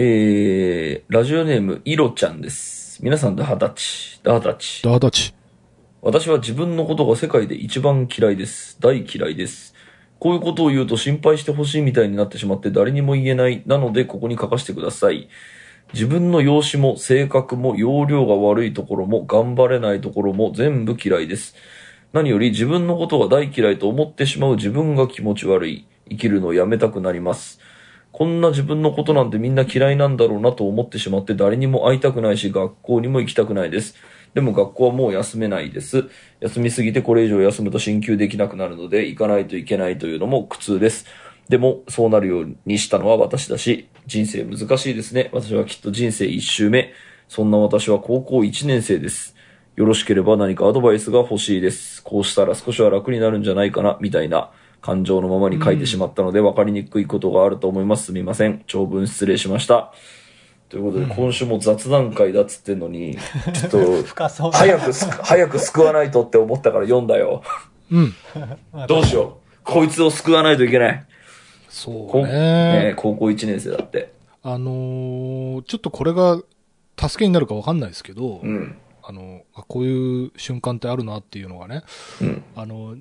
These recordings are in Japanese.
えー、ラジオネーム、いろちゃんです。皆さん、ダハダチ。ダハダチ。ダーダチ。私は自分のことが世界で一番嫌いです。大嫌いです。こういうことを言うと心配してほしいみたいになってしまって誰にも言えない。なので、ここに書かせてください。自分の容姿も性格も容量が悪いところも頑張れないところも全部嫌いです。何より自分のことが大嫌いと思ってしまう自分が気持ち悪い。生きるのをやめたくなります。こんな自分のことなんてみんな嫌いなんだろうなと思ってしまって誰にも会いたくないし学校にも行きたくないです。でも学校はもう休めないです。休みすぎてこれ以上休むと進級できなくなるので行かないといけないというのも苦痛です。でもそうなるようにしたのは私だし、人生難しいですね。私はきっと人生一周目。そんな私は高校1年生です。よろしければ何かアドバイスが欲しいです。こうしたら少しは楽になるんじゃないかな、みたいな感情のままに書いてしまったので分かりにくいことがあると思います。すみません。長文失礼しました。ということで、今週も雑談会だっつってんのに、ちょっと。早くす、早く救わないとって思ったから読んだよ。うん。どうしよう。こいつを救わないといけない。こそうね。ね高校1年生だって。あのーちょっとこれが助けになるかわかんないですけど、うん。あの、あこういう瞬間ってあるなっていうのがね、うん。あの、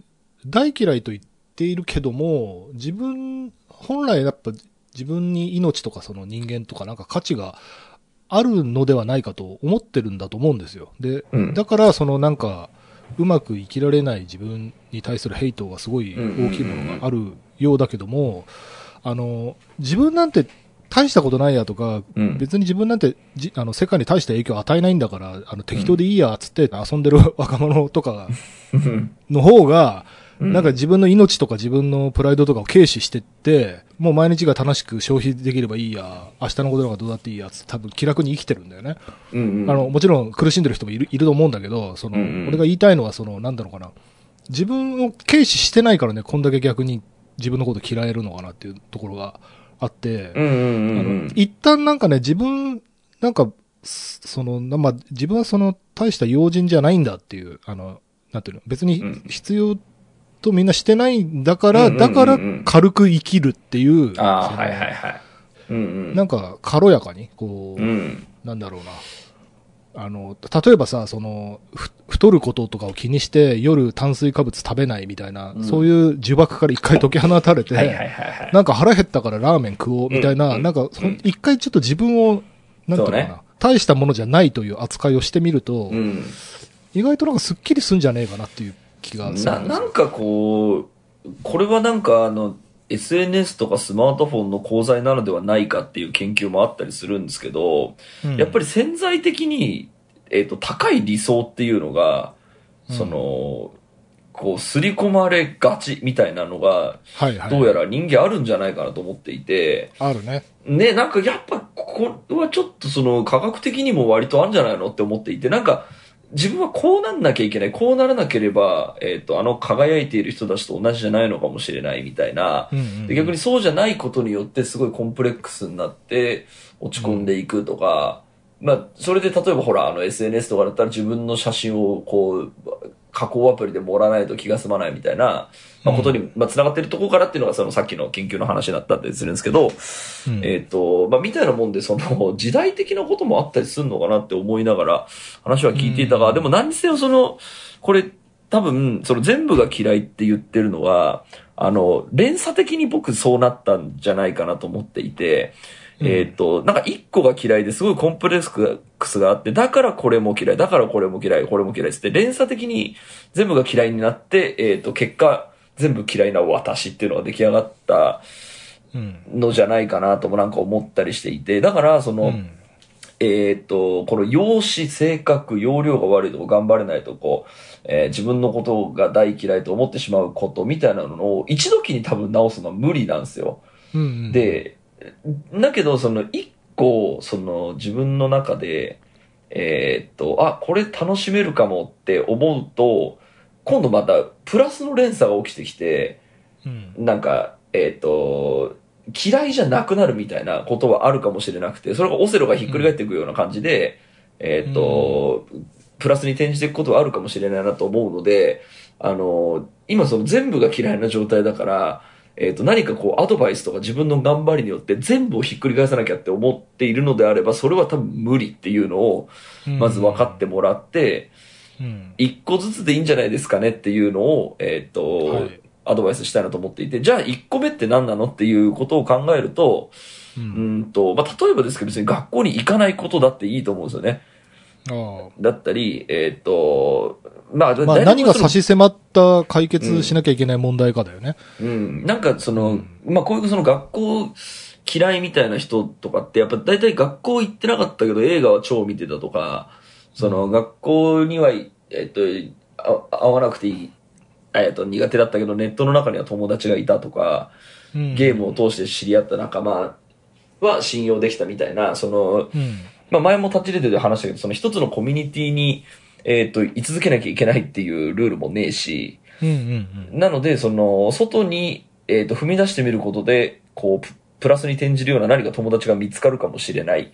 大嫌いと言っているけども、自分、本来やっぱ自分に命とかその人間とかなんか価値があるのではないかと思ってるんだと思うんですよ。で、うん。だからそのなんか、うまく生きられない自分に対するヘイトがすごい大きいものがあるようだけども、あの、自分なんて大したことないやとか、うん。別に自分なんてじあの世界に対して影響を与えないんだから、あの適当でいいやっつって遊んでる 若者とかの方が、なんか自分の命とか自分のプライドとかを軽視してって、もう毎日が楽しく消費できればいいや、明日のことなんかどうだっていいやつ多分気楽に生きてるんだよね。うんうん。あの、もちろん苦しんでる人もいるいると思うんだけど、その、うんうん俺が言いたいのはその、なんだろうかな。自分を軽視してないからね、こんだけ逆に自分のこと嫌えるのかなっていうところがあって、うんうんうんあの一旦なんかね、自分、なんか、すその、なまあ、自分はその、大した要人じゃないんだっていう、あの、なんていうの、別にうん必要とみんなしてないんだから、だから軽く生きるっていう、ああ、はいはいはい。うんうん。なんか軽やかに、こう、うん。なんだろうな。あの、例えばさ、その、ふ太ることとかを気にして夜炭水化物食べないみたいな、うんそういう呪縛から一回解き放たれて、はいはいはいはい。なんか腹減ったからラーメン食おうみたいな、うんなんか一回ちょっと自分を、なんていうのかな、大したものじゃないという扱いをしてみると、うん。意外となんかスッキリすんじゃねえかなっていう気がするな、なんかこう、これはなんかあの、SNS とかスマートフォンの功罪なのではないかっていう研究もあったりするんですけど、うんやっぱり潜在的に、えっ、と、高い理想っていうのが、その、こう、刷り込まれがちみたいなのが、はいはい。どうやら人間あるんじゃないかなと思っていて、あるね。ね、なんかやっぱこれはちょっとその科学的にも割とあるんじゃないのって思っていて、なんか自分はこうなんなきゃいけない、こうならなければ、えっ、と、あの輝いている人たちと同じじゃないのかもしれないみたいな、うんうんうん。で逆にそうじゃないことによってすごいコンプレックスになって落ち込んでいくとか、まあ、それで例えばほら、あの SNS とかだったら自分の写真をこう、加工アプリで盛らないと気が済まないみたいな、まあ、ことに、まあ、繋がってるところからっていうのがそのさっきの研究の話だったりするんですけど、うん。えっ、と、まあ、みたいなもんで、その、時代的なこともあったりするのかなって思いながら、話は聞いていたが、うん。でも何にせよその、これ、多分、その全部が嫌いって言ってるのは、あの、連鎖的に僕そうなったんじゃないかなと思っていて、うん。えっ、と、なんか一個が嫌いですごいコンプレックスがあって、だからこれも嫌い、だからこれも嫌い、これも嫌いって、連鎖的に全部が嫌いになって、えっ、と、結果、全部嫌いな私っていうのが出来上がったうん。のじゃないかなともなんか思ったりしていて、だから、その、うんえーっと、この容姿、性格、容量が悪いとこ頑張れないとこ、えー自分のことが大嫌いと思ってしまうことみたいなのを一時に多分直すのは無理なんですよ。うんうん、で、だけど、その一個、その自分の中で、えーっと、あ、これ楽しめるかもって思うと、今度またプラスの連鎖が起きてきて、うん、なんか、えっ、と、嫌いじゃなくなるみたいなことはあるかもしれなくて、それがオセロがひっくり返っていくような感じで、えっ、と、プラスに転じていくことはあるかもしれないなと思うので、あの、今その全部が嫌いな状態だから、えっ、と、何かこう、アドバイスとか自分の頑張りによって全部をひっくり返さなきゃって思っているのであれば、それは多分無理っていうのを、まず分かってもらって、うん。一個ずつでいいんじゃないですかねっていうのを、えっ、と、はいアドバイスしたいなと思っていて、じゃあ一個目って何なのっていうことを考えると、う。うんんと、まあ、例えばですけど別に学校に行かないことだっていいと思うんですよね。あだったり、えっ、と、まあ、あ。まあ、何が差し迫った解決しなきゃいけない問題かだよね。うん。なんかその、まあこういうその学校嫌いみたいな人とかって、やっぱ大体学校行ってなかったけど映画は超見てたとか、その学校には、えっと、あ合わなくていい、えっと、苦手だったけどネットの中には友達がいたとか、うんゲームを通して知り合った仲間は信用できたみたいな、その、うん。まあ前もタッチレディで話したけど、その一つのコミュニティに、えっと、居続けなきゃいけないっていうルールもねえし、うんうんうん。なので、その、外に、えっ、と、踏み出してみることで、こう、ププラスに転じるような何か友達が見つかるかもしれない。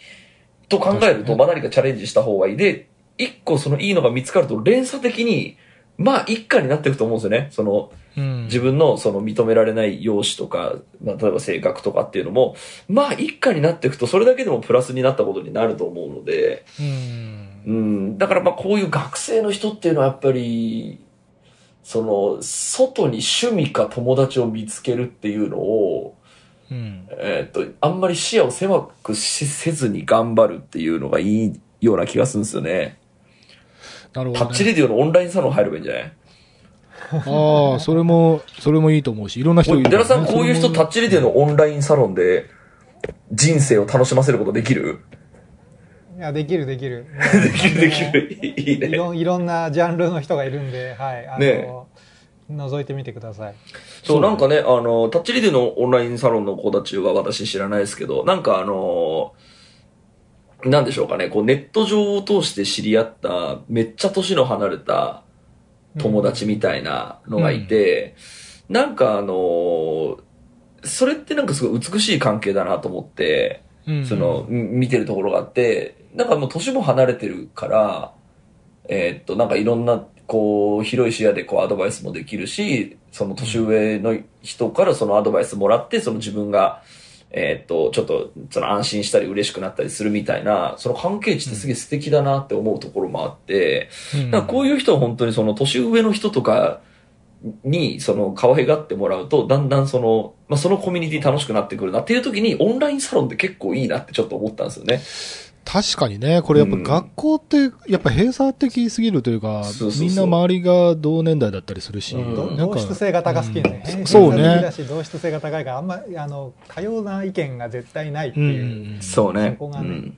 と考えると、まあ何かチャレンジした方がいい。で、一個そのいいのが見つかると、連鎖的に、まあ一家になっていくと思うんですよね。その、うん自分のその認められない容姿とか、まあ例えば性格とかっていうのも、まあ一家になっていくと、それだけでもプラスになったことになると思うので、うん。うん、だからまあこういう学生の人っていうのはやっぱり、その、外に趣味か友達を見つけるっていうのを、うん。えーっと、あんまり視野を狭くしせずに頑張るっていうのがいいような気がするんですよね。なるほど、タッチね。レディオのオンラインサロン入ればいいんじゃない？ああ、それも、それもいいと思うし、いろんな人いるね、寺さん、こういう人タッチレディオのオンラインサロンで人生を楽しませることできる？いや、できる できる。できるできる。いいいね。ろいろんなジャンルの人がいるんで、はい。あの、ね覗いてみてください。そう、なんかね、あの、タッチリディのオンラインサロンの子たちは私知らないですけど、なんかあの、なんでしょうかね、こうネット上を通して知り合った、めっちゃ年の離れた友達みたいなのがいて、なんかあの、それってなんかすごい美しい関係だなと思って、うん。その、み見てるところがあって、なんかもう年も離れてるから、えーっと、なんかいろんな、こう、広い視野でこうアドバイスもできるし、その年上の人からそのアドバイスもらって、その自分が、えーっと、ちょっと、その安心したり嬉しくなったりするみたいな、その関係値ってすげえ素敵だなって思うところもあって、うんだからこういう人は本当にその年上の人とかに、その可愛がってもらうと、だんだんその、まあ、そのコミュニティ楽しくなってくるなっていう時に、オンラインサロンって結構いいなってちょっと思ったんですよね。確かにね、これやっぱうん。学校って、やっぱ閉鎖的すぎるというか、そうそうそう。みんな周りが同年代だったりするし、同質性が高すぎるね。うん。偏そうね。だし、同質性が高いから、あんま、あの、多様な意見が絶対ないってうんいう。そうね。そこがね。うん。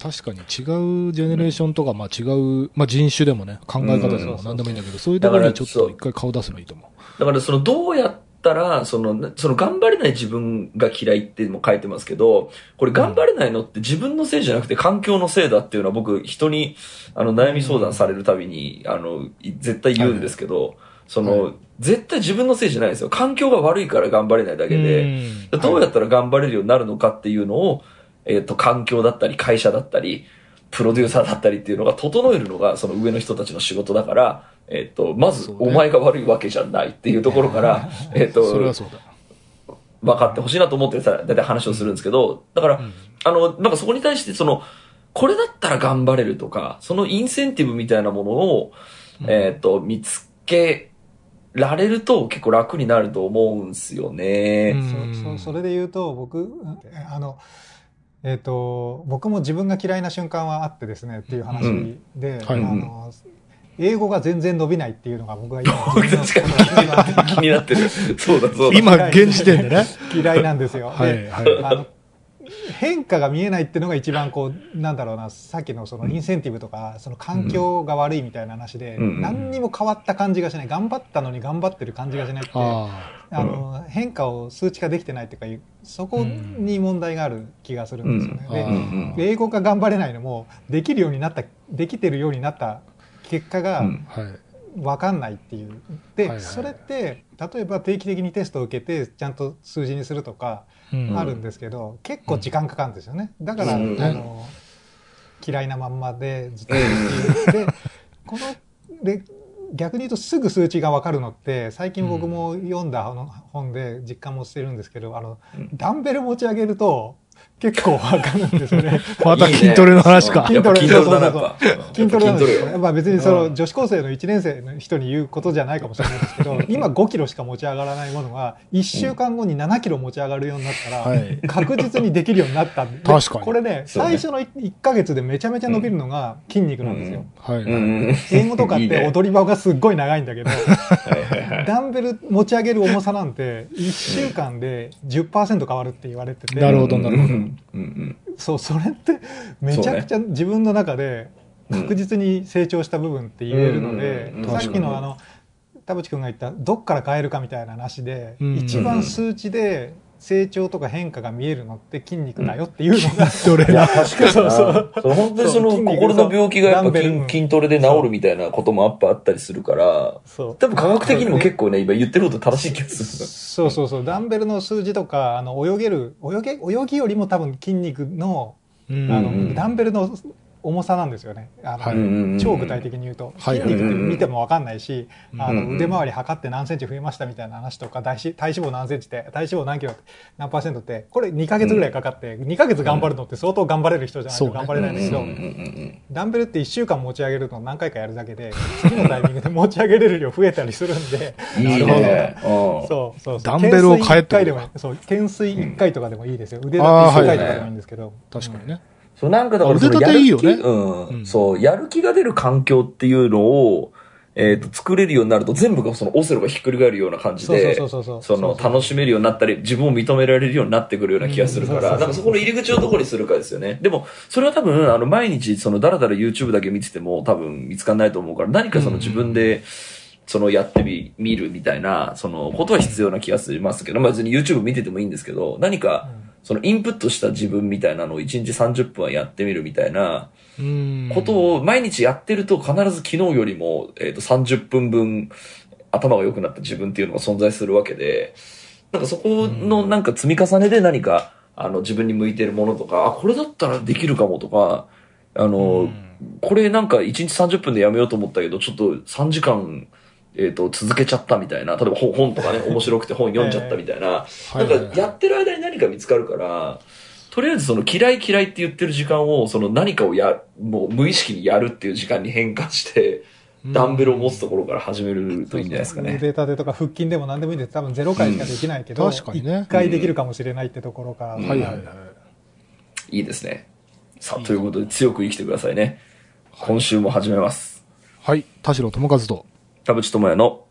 確かに違うジェネレーションとか、まあ違う、まあ人種でもね、考え方でうん。も何でもいいんだけど、そういうところにちょっと一回顔出すのいいと思う。だからそのどうやったら、その、その頑張れない自分が嫌いっても書いてますけど、これ頑張れないのって自分のせいじゃなくて環境のせいだっていうのは僕人にあの悩み相談されるたびに、あの、い絶対言うんですけど、その、は絶対自分のせいじゃないですよ。環境が悪いから頑張れないだけで、うん。どうやったら頑張れるようになるのかっていうのを、えっ、と、環境だったり、会社だったり、プロデューサーだったりっていうのが整えるのが、その上の人たちの仕事だから、えっ、と、まず、お前が悪いわけじゃないっていうところから、えっと、それはそうだ。分かってほしいなと思ってさ、だいたい話をするんですけど、だから、ん。あの、なんかそこに対して、その、これだったら頑張れるとか、そのインセンティブみたいなものを、えっ、と、見つけられると結構楽になると思うんすよね。うん。そそそれで言うと僕あのえっ、と僕も自分が嫌いな瞬間はあってですねっていう話で、はいあの英語が全然伸びないっていうのが僕 が今気になってる。気になってる。そうだそうだ。今、現時点でね。嫌いなんですよ。はいではいあの変化が見えないっていうのが一番こうなんだろうなさっきのそのインセンティブとかその環境が悪いみたいな話で、うん何にも変わった感じがしない頑張ったのに頑張ってる感じがしないってああの変化を数値化できてないっていうかそこに問題がある気がするんですよね。で英語が頑張れないのもできるようになったできてるようになった結果が。分かんないっていう。で、それって例えば定期的にテストを受けてちゃんと数字にするとかうんあるんですけど、結構時間かかるんですよね。だから、うんあの嫌いなまんまでずっとで こので逆に言うとすぐ数値が分かるのって最近僕も読んだあの本で実感もしてるんですけどあのうんダンベル持ち上げると結構分かるんですよね。また筋トレの話か筋トレだな、やっぱ。筋トレなんですよ筋ね。まあ別にそうんの女子高生の1年生の人に言うことじゃないかもしれないですけど、今5キロしか持ち上がらないものが、1週間後に7キロ持ち上がるようになったら、はい。確実にできるようになったんで。確かにこれね、最初の1ヶ月でめちゃめちゃ伸びるのが筋肉なんですよ。英語とかって踊り場がすっごい長いんだけど。ダンベル持ち上げる重さなんて、1週間で10%変わるって言われてて、なるほどなるほどうんうんそう、それってめちゃくちゃ自分の中で確実に成長した部分って言えるのでうん、さっきのあの、田淵君が言ったどっから変えるかみたいな話で、うん。一番数値で成長とか変化が見えるのって筋肉だよっていうのが、どれいや、確かに。な。そうそう。そう本当にその心の病気がやっぱ筋筋トレで治るみたいなこともやっぱあったりするから、そう。多分科学的にも結構ね、今言ってること正しい気がする。そうそうそう、ダンベルの数字とか、あの泳げる、泳げ、泳ぎよりも多分筋肉の、うん。あの、うんダンベルの重さなんですよね。超具体的に言うと、はい。筋肉って見ても分かんないし、うんあうんうん。の腕回り測って何センチ増えましたみたいな話とか体脂体脂肪何センチって体脂肪何キロって何パーセントってこれ2ヶ月ぐらいかかって、2ヶ月頑張るのって相当頑張れる人じゃないと頑張れないんだけど、うんうんうんダンベルって1週間持ち上げるのを何回かやるだけで次のタイミングで持ち上げれる量増えたりするんで。うん。いいね。うん。そうそうダンベルを変えって懸垂一回でもそう懸垂1回とかでもいいですよ、腕立て1回とかでもいいんですけど、確かにね。そう、なんかだからその腕立ていいよね。やる気うん、うん。そう、やる気が出る環境っていうのを、えっ、と、作れるようになると全部がそのオセロがひっくり返るような感じで、その楽しめるようになったり、自分を認められるようになってくるような気がするから、うんそうそこの入り口をどこにするかですよね。でも、それは多分、あの、毎日そのだらだら YouTube だけ見てても多分見つかんないと思うから、何かその自分で、そのやってみ、見るみたいな、そのことは必要な気がしますけど、まあ別に YouTube 見ててもいいんですけど、何か、そのインプットした自分みたいなのを1日30分はやってみるみたいなうん。ことを毎日やってると必ず昨日よりも、えー、と30分分頭が良くなった自分っていうのが存在するわけで、なんかそこのなんか積み重ねで何か、あの自分に向いてるものとか、あ、これだったらできるかもとか、あの、これなんか1日30分でやめようと思ったけど、ちょっと3時間、えっ、と、続けちゃったみたいな、例えば本 本とかね、面白くて本読んじゃったみたいな、はいなんかやってる間に何か見つかるから、とりあえずその嫌い嫌いって言ってる時間を、その何かをや、もう無意識にやるっていう時間に変換して、ダンベルを持つところから始めるといいんじゃないですかね。腕立てとか腹筋でも何でもいいんです多分0回しかできないけど、うん確かにね1回できるかもしれないってところから、うんはいはいはい。いいですね。さあ、ということで強く生きてくださいね。今週も始めます。はい。田代智和と。田淵智也の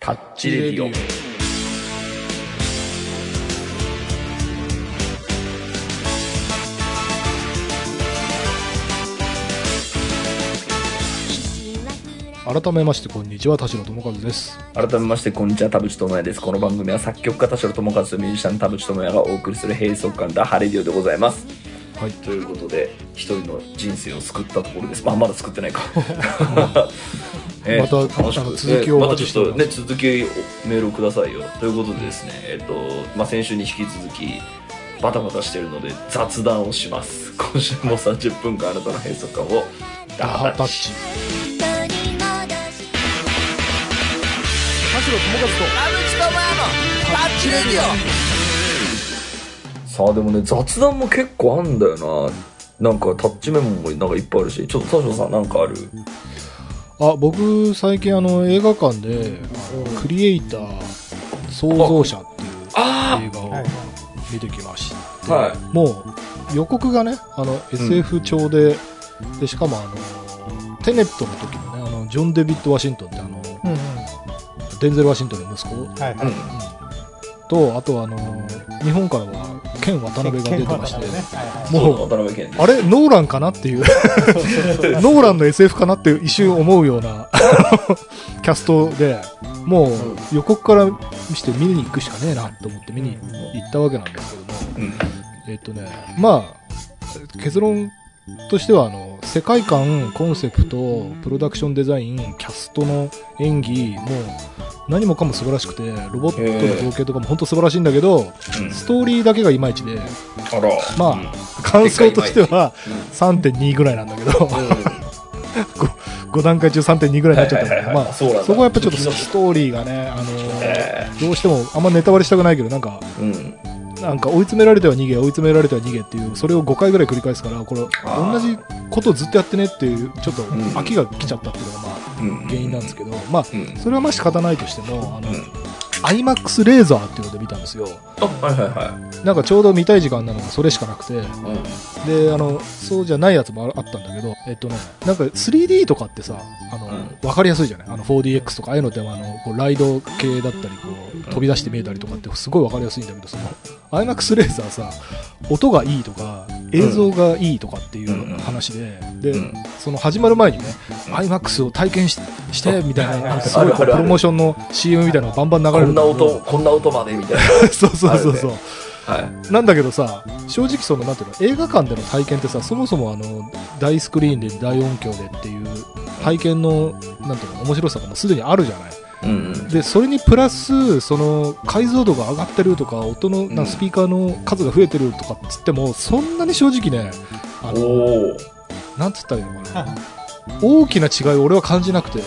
タッチレディオ。改めまして、こんにちは。田代智和です。改めまして、こんにちは、田淵智也です。この番組は作曲家田代智和とミュージシャン田淵智也がお送りする閉塞感ダハレディオでございます。はい。ということで、一人の人生を救ったところです。まあ、まだ救ってないか。えまた楽しく続きをおえまた待ちしますちょっとね、続きメールをくださいよ。ということでですね、えっと、まあ、先週に引き続き、バタバタしてるので雑談をします。今週も30分間あなたの閉塞感をダダハタッチ。ハタッチ。田代智和と。さあでもね雑談も結構あんだよな。なんかタッチメモもなんかいっぱいあるし。ちょっと田代さんなんかある？あ、僕、最近あの、映画館で、クリエイター創造者っていうあ映画をはい見てきましあた。はい。もう、予告がね、あの、SF 調で、で、しかもあの、テネットの時のね、あの、ジョン・デビッド・ワシントンってあの、うんうん。デンゼル・ワシントンの息子？はいはい。うんと、あとあの、日本からは、ケン・渡辺が出てまして、ね。はいはい。もうそう渡辺謙あれノーランかなっていう、ノーランの SF かなって一瞬思うような キャストで、もう予告からして見に行くしかねえなと思って見に行ったわけなんですけども、うん。えっとね、まあ、結論としては、あの、世界観、コンセプト、プロダクションデザイン、キャストの演技、もう、何もかも素晴らしくて、ロボットの造形とかも本当素晴らしいんだけど、うん。ストーリーだけがいまいちで、まあ、感想としては3.2ぐらいなんだけど、うん。こ5段階中3.2ぐらいになっちゃったから、まあ、そこはやっぱちょっとストーリーがね、あのえどうしてもあんまネタバレしたくないけど、なんか、うん。なんか追い詰められては逃げ、追い詰められては逃げっていう、それを5回ぐらい繰り返すから、これ、同じことをずっとやってねっていう、ちょっとん飽きが来ちゃったっていうのが、まあ、うん。原因なんですけど、まあ、うん。それはまあ仕方ないとしても、あの、うん IMAX レーザーっていうので見たんですよ。あ、はいはいはなんかちょうど見たい時間なのがそれしかなくて、い。うん。で、あの、そうじゃないやつもああったんだけど、えっとね、なんか 3D とかってさ、あの、うん。わかりやすいじゃない？あの 4DX とか、ああいうのってあの、こうライド系だったり、こう、飛び出して見えたりとかってすごいわかりやすいんだけど、その、IMAX レーザーさ、音がいいとか、映像がいいとかっていう話で、で、うん。その始まる前にね、うん。IMAX を体験しして、みたいな、すごいプロモーションの CM みたいなのがバンバン流れこんな音、こんな音までみたい そうそうそうそう。な。はい。なんだけどさ、正直その、なんていうの、映画館での体験ってさ、そもそもあの、大スクリーンで大音響でっていう体験の、なんていうの、面白さがもうすでにあるじゃない。うんうん。で、それにプラス、その、解像度が上がってるとか、音の、んなスピーカーの数が増えてるとかっつっても、そんなに正直ね、あの、おお。なんつったらいいのかな。大きな違いを俺は感じなくて、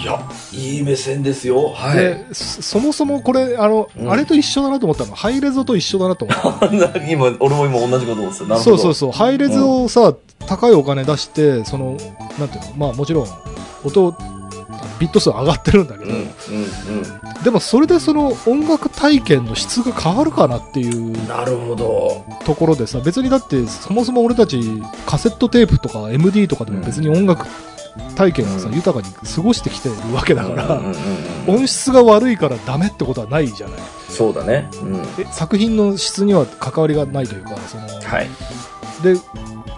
いや、いい目線ですよ。はい。で、そそもそもこれ、あの、うんあれと一緒だなと思ったの。ハイレゾと一緒だなと思った。今、俺も今同じこと思ってた。そうそうそう、ハイレズをさ、高いお金出して、その、なんていうの、まあもちろん、音、ビット数上がってるんだけど、うん、うん、うん。でもそれでその音楽体験の質が変わるかなっていうなるほど。ところでさ、別にだって、そもそも俺たちカセットテープとか MD とかでも別に音楽体験をさ、うん豊かに過ごしてきてるわけだから、音質が悪いからダメってことはないじゃない。そうだね。うん。で作品の質には関わりがないというか、その、はい。で、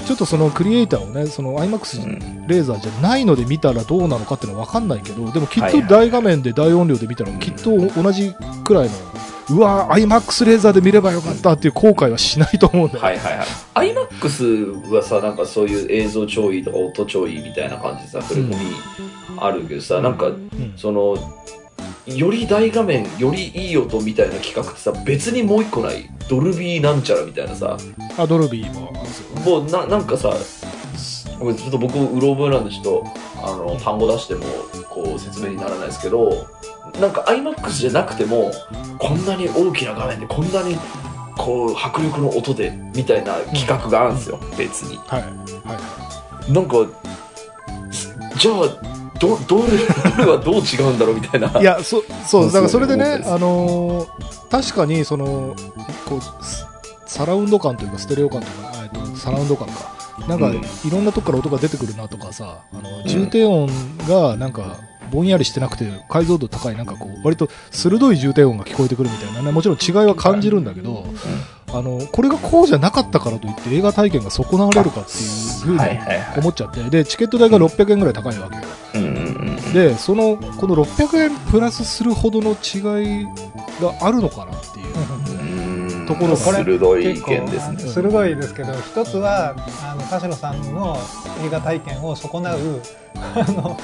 ちょっとそのクリエイターをね、その IMAX うん。レーザーじゃないので見たらどうなのかっていうのは分かんないけど、でもきっと大画面で大音量で見たらきっと同じくらいの、うわー、IMAX レーザーで見ればよかったっていう後悔はしないと思うんだよ。はいはいはい。IMAX はさ、なんかそういう映像超いいとか音超いいみたいな感じでさ、触れ込みあるけどさ、なんか、うん。その、より大画面、よりいい音みたいな企画ってさ、別にもう一個ないドルビーなんちゃらみたいなさ、あ、ドルビーもうななんかさ、ごめんちょっと僕、うろ覚えなんでちょっと、あの、単語出しても、こう、説明にならないですけど、なんか IMAX じゃなくても、こんなに大きな画面で、こんなに、こう、迫力の音で、みたいな企画があるんですよ、別に。はい。はい。なんか、すじゃあ、ど、どれ、どれはどう違うんだろうみたいな。いや、そ、そう、だからそれでね、あのー確かに、その、こう、スサラウンド感というか、ステレオ感というか、えっと、サラウンド感か。なんか、うんいろんなとこから音が出てくるなとかさ、あの、重低音が、なんか、ぼんやりしてなくて、解像度高い、なんかこう、割と鋭い重低音が聞こえてくるみたいなね、もちろん違いは感じるんだけど、あの、これがこうじゃなかったからといって映画体験が損なわれるかっていうふうに。思っちゃって、で、チケット代が600円ぐらい高いわけよ。で、その、この600円プラスするほどの違いがあるのかなっていう。うん。ところが鋭い意結構見ですね。鋭いですけど一つはあの田代さんの映画体験を損なう あの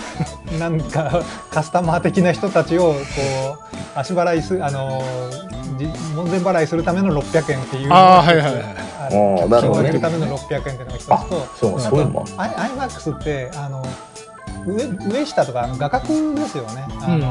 なんかカスタマー的な人たちをこう足払いすあのじ門前払いするための600円っていう。あーはいはいはいあなるほどねるための600円っていうのが一つあと、そう、あそういうのアイ IMAX ってあの上上下とかあの画角ですよね。あの、うん。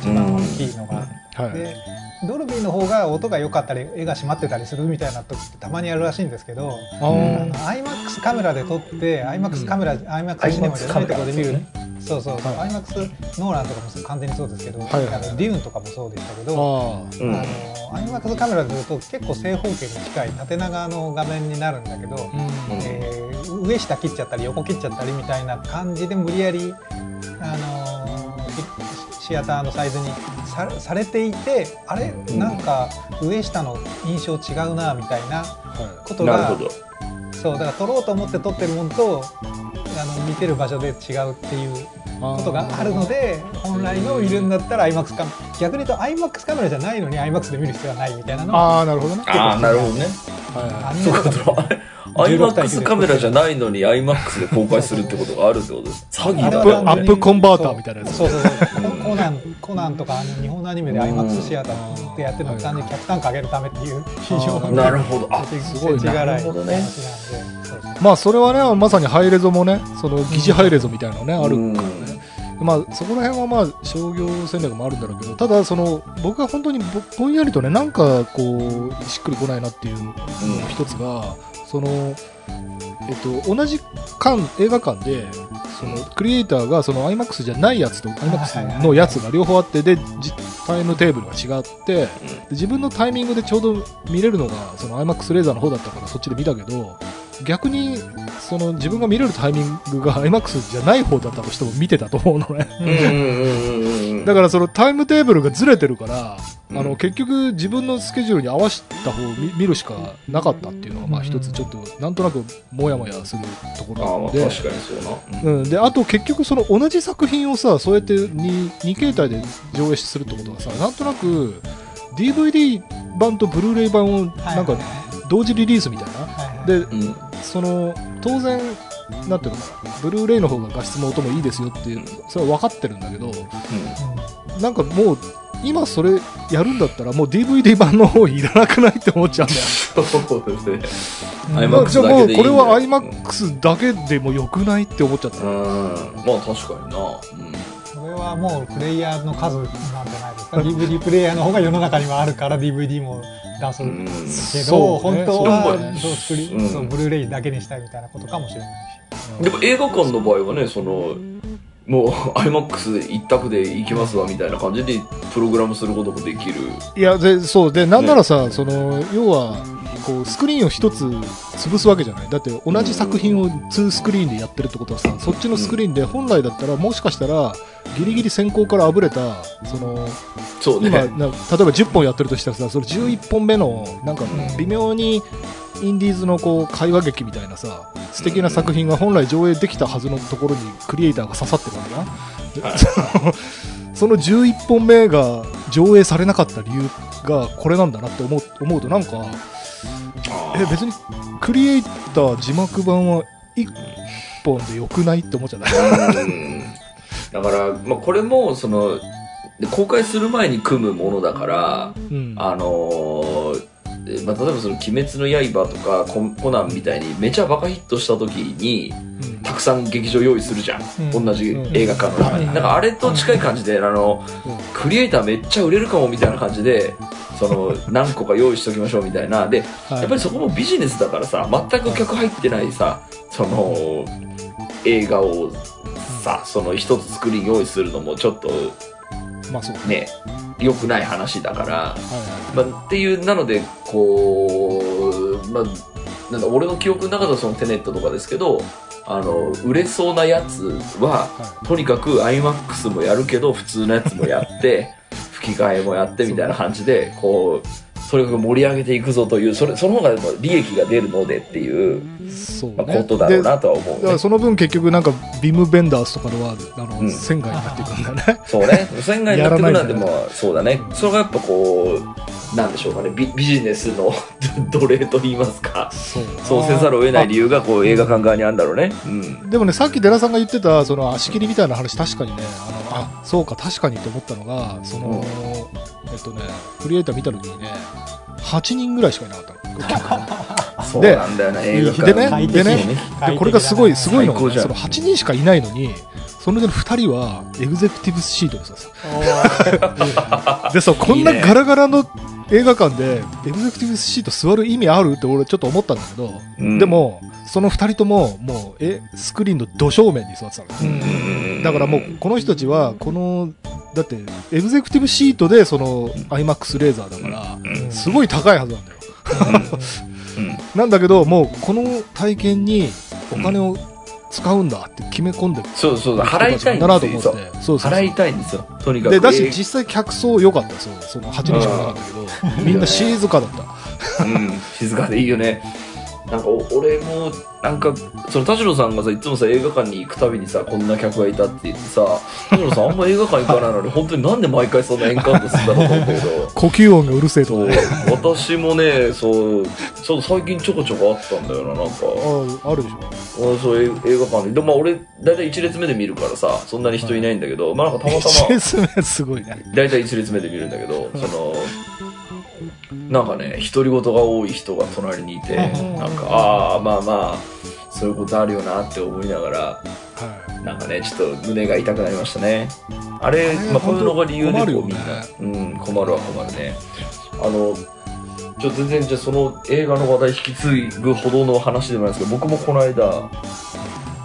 一番大きいのが。はい。でドルビーの方が音が良かったり絵が締まってたりするみたいな時ってたまにあるらしいんですけど、ああのー IMAX カメラで撮って IMAX カメラ、IMAX シネマじゃないところで見る、そうそうそう、は IMAX ノーランとかも完全にそうですけど、はいはい。あのデューンとかもそうでしたけど、あうんあの IMAX カメラで撮ると結構正方形に近い縦長の画面になるんだけど、ーうん。えー上下切っちゃったり横切っちゃったりみたいな感じで無理やり、あのーシシアターのサイズにさされていてあれうんなんか上下の印象違うなみたいなはことがなるほど。そうだから撮ろうと思って撮ってるものとあの見てる場所で違うっていうい。ことがあるので本来の見るんだったら IMAX カメラ逆に言うと IMAX カメラじゃないのに IMAX で見る必要はないみたいなのはああ、なるほどね。ああ、なるほどね。はいはい。と。IMAX カメラじゃないのに IMAX で公開するってことがあるってことです。詐欺だ。アップはアップコンバーターみたいなやつ。そうそうそう。ココナンコナンとかあの日本のアニメで IMAX シアターってやってるのうん単純に客単価上げるためっていう。非常になるほど。あ、すごい世知辛いなるほどね。まあそれはね、まさにハイレゾもね、その疑似ハイレゾみたいなのね、あるうんからね。まあそこら辺はまあ商業戦略もあるんだろうけど、ただその僕が本当にぼぼんやりとね、なんかこう、しっくりこないなっていうのの一つが、その、えっと、同じ館、映画館で、そのクリエイターがその IMAX じゃないやつと IMAX のやつが両方あって、で、じタイムテーブルが違って、で自分のタイミングでちょうど見れるのがその IMAX レーザーの方だったからそっちで見たけど逆にその自分が見れるタイミングが IMAX じゃない方だったとしても見てたと思うのね。うんうんうんうんうん。だからそのタイムテーブルがずれてるから、うん。あの結局自分のスケジュールに合わせた方を見見るしかなかったっていうのがまあ一つちょっとなんとなくモヤモヤするところなので。まあ確かにそうな。うん、であと結局その同じ作品をさそうやって 2, 2形態で上映するってことはさなんとなく DVD 版とブルーレイ版をなんか同時リリースみたいな、はいはいでうん。その当然なんていうのかなブルーレイの方が画質も音もいいですよっていうそれは分かってるんだけどなんかもう今それやるんだったらもう DVD 版の方いらなくないって思っちゃうんだよそうですね。まあじゃあもうこれは iMAX だけでもよくないって思っちゃったうん。まあ確かにな。うん。それはもうプレイヤーの数なんじゃないですか DVD プレイヤーの方が世の中にはあるから DVD も出すうん。けそうど、本ね当はそうね。そうスクリうん。そうブルーレイだけにしたいみたいなことかもしれないし。でも映画館の場合はね、その、もう IMAX 一択で行きますわみたいな感じでプログラムすることもできる。いやでそう。でなんならさ、その要はこうスクリーンを一つ潰すわけじゃない。だって同じ作品を2スクリーンでやってるってことはさそっちのスクリーンで本来だったらもしかしたらギリギリ先行からあぶれたそのそうね。今な例えば10本やってるとしたらさそれ11本目のなんかうん。微妙にインディーズのこう会話劇みたいなさ素敵な作品が本来上映できたはずのところにクリエイターが刺さってるわけな その11本目が上映されなかった理由がこれなんだなって思う思うとなんかえ別にクリエイター字幕版は1本でよくないって思っちゃった。うん。だから、まあ、これもそので公開する前に組むものだから、うん。あのーえまあ、例えばその「鬼滅の刃」とかコナンみたいにめちゃバカヒットした時にうん。たくさん劇場用意するじゃん、うん。同じ映画館の中に、うん。なんかあれと近い感じで、あのクリエイターめっちゃ売れるかもみたいな感じでその何個か用意しときましょうみたいな。ではい。やっぱりそこもビジネスだからさ全く客入ってないさその映画をさその一つスクリーン用意するのもちょっとまあそうね。良くない話だから、はいはまあ、っていうなのでこう、まあ、なんだ俺の記憶の中ではそのテネットとかですけどあの売れそうなやつははとにかく iMAX もやるけど普通のやつもやって 吹き替えもやってみたいな感じでこうとにかく盛り上げていくぞというそれその方が利益が出るのでっていう、いそうまあ、ねことだろうなとは思うね。だからその分結局なんかビムベンダースとかではあの、うん。線外になっていくんだよね。そうね。線外になってくるなんてやらないもそうだね。それがやっぱこうなんでしょうかね。ビビジネスの 奴隷と言いますか。そう。そうせざるを得ない理由がこう映画館側にあるんだろうね。うん。でもねさっき寺さんが言ってたその足切りみたいな話確かにねあのあそうか確かにと思ったのがその、えっとねクリエイター見た時にね8人ぐらいしかいなかったの。そうなんだよな映画館。でねでねでこれがすごいすごいのが、その8人しかいないのにそのうちの2人はエグゼクティブシートですよ。でそうこんなガラガラの映画館でエグゼクティブシート座る意味あるって俺ちょっと思ったんだけど、うん。でもその2人とももうえスクリーンのど正面に座ってたの、うんうん。だからもうこの人たちはこのだってエグゼクティブシートでその iMAX レーザーだからうん。すごい高いはずなんだよ。うん。なんだけどもうこの体験にお金を使うんだって決め込んでるそうそうそう払いたいんだなとですよ思って。そうそう払いたいんですよ。とにかく。でだしえー実際客層良かった。ですよその8人しかいなかったけど。みんな静かだった。うん、静かでいいよね。なんかお俺もなんかその田代さんがさいつもさ映画館に行くたびにさこんな客がいたって言ってさ田代さんあんま映画館行かないのに 本当になんで毎回そんなエンカウントするんだろうと思ったけど呼吸音がうるせえと。そう。私もねそうちょっと最近ちょこちょこあったんだよななんか。ああるでしょ。俺そういう映画館ででもまあ俺大体1列目で見るからさそんなに人いないんだけど、まあなんかたまたま。1列目すごいね。大体1列目で見るんだけど、その、なんかね、独り言が多い人が隣にいて、うんなんか、ああ、まあまあ、そういうことあるよなって思いながら、はなんかね、ちょっと胸が痛くなりましたね。あれ、まあ、こういうのが理由でこうみんな、うん、困るは困るね。あの、ちょ全然じゃあその映画の話題引き継ぐほどの話でもないですけど、僕もこの間、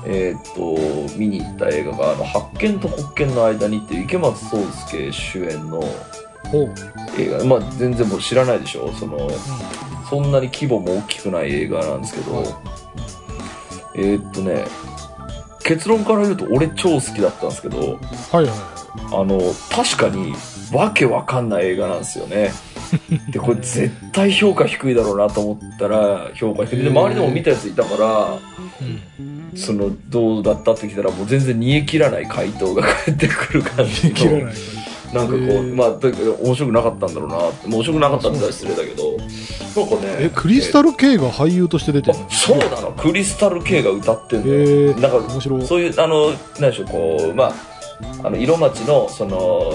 えーっと、見に行った映画が、あの、発見と国見の間にっていう池松壮亮主演の。映画、まあ全然もう知らないでしょ？その、そんなに規模も大きくない映画なんですけど、はいえーっとね、結論から言うと俺超好きだったんですけど、はいはあの、確かにわけわかんない映画なんですよね。で、これ絶対評価低いだろうなと思ったら評価低い。で、周りでも見たやついたから。その、どうだったって聞いたらもう全然煮え切らない回答が返ってくる感じの。切らない。なんかこう、まあ、面白くなかったんだろうな面白くなかったって失礼だけど、なんかね。え、クリスタル K が俳優として出てるあそうなの。クリスタル K が歌ってんだなんか面白い。そういうあの何でしょうこうまああの色町のその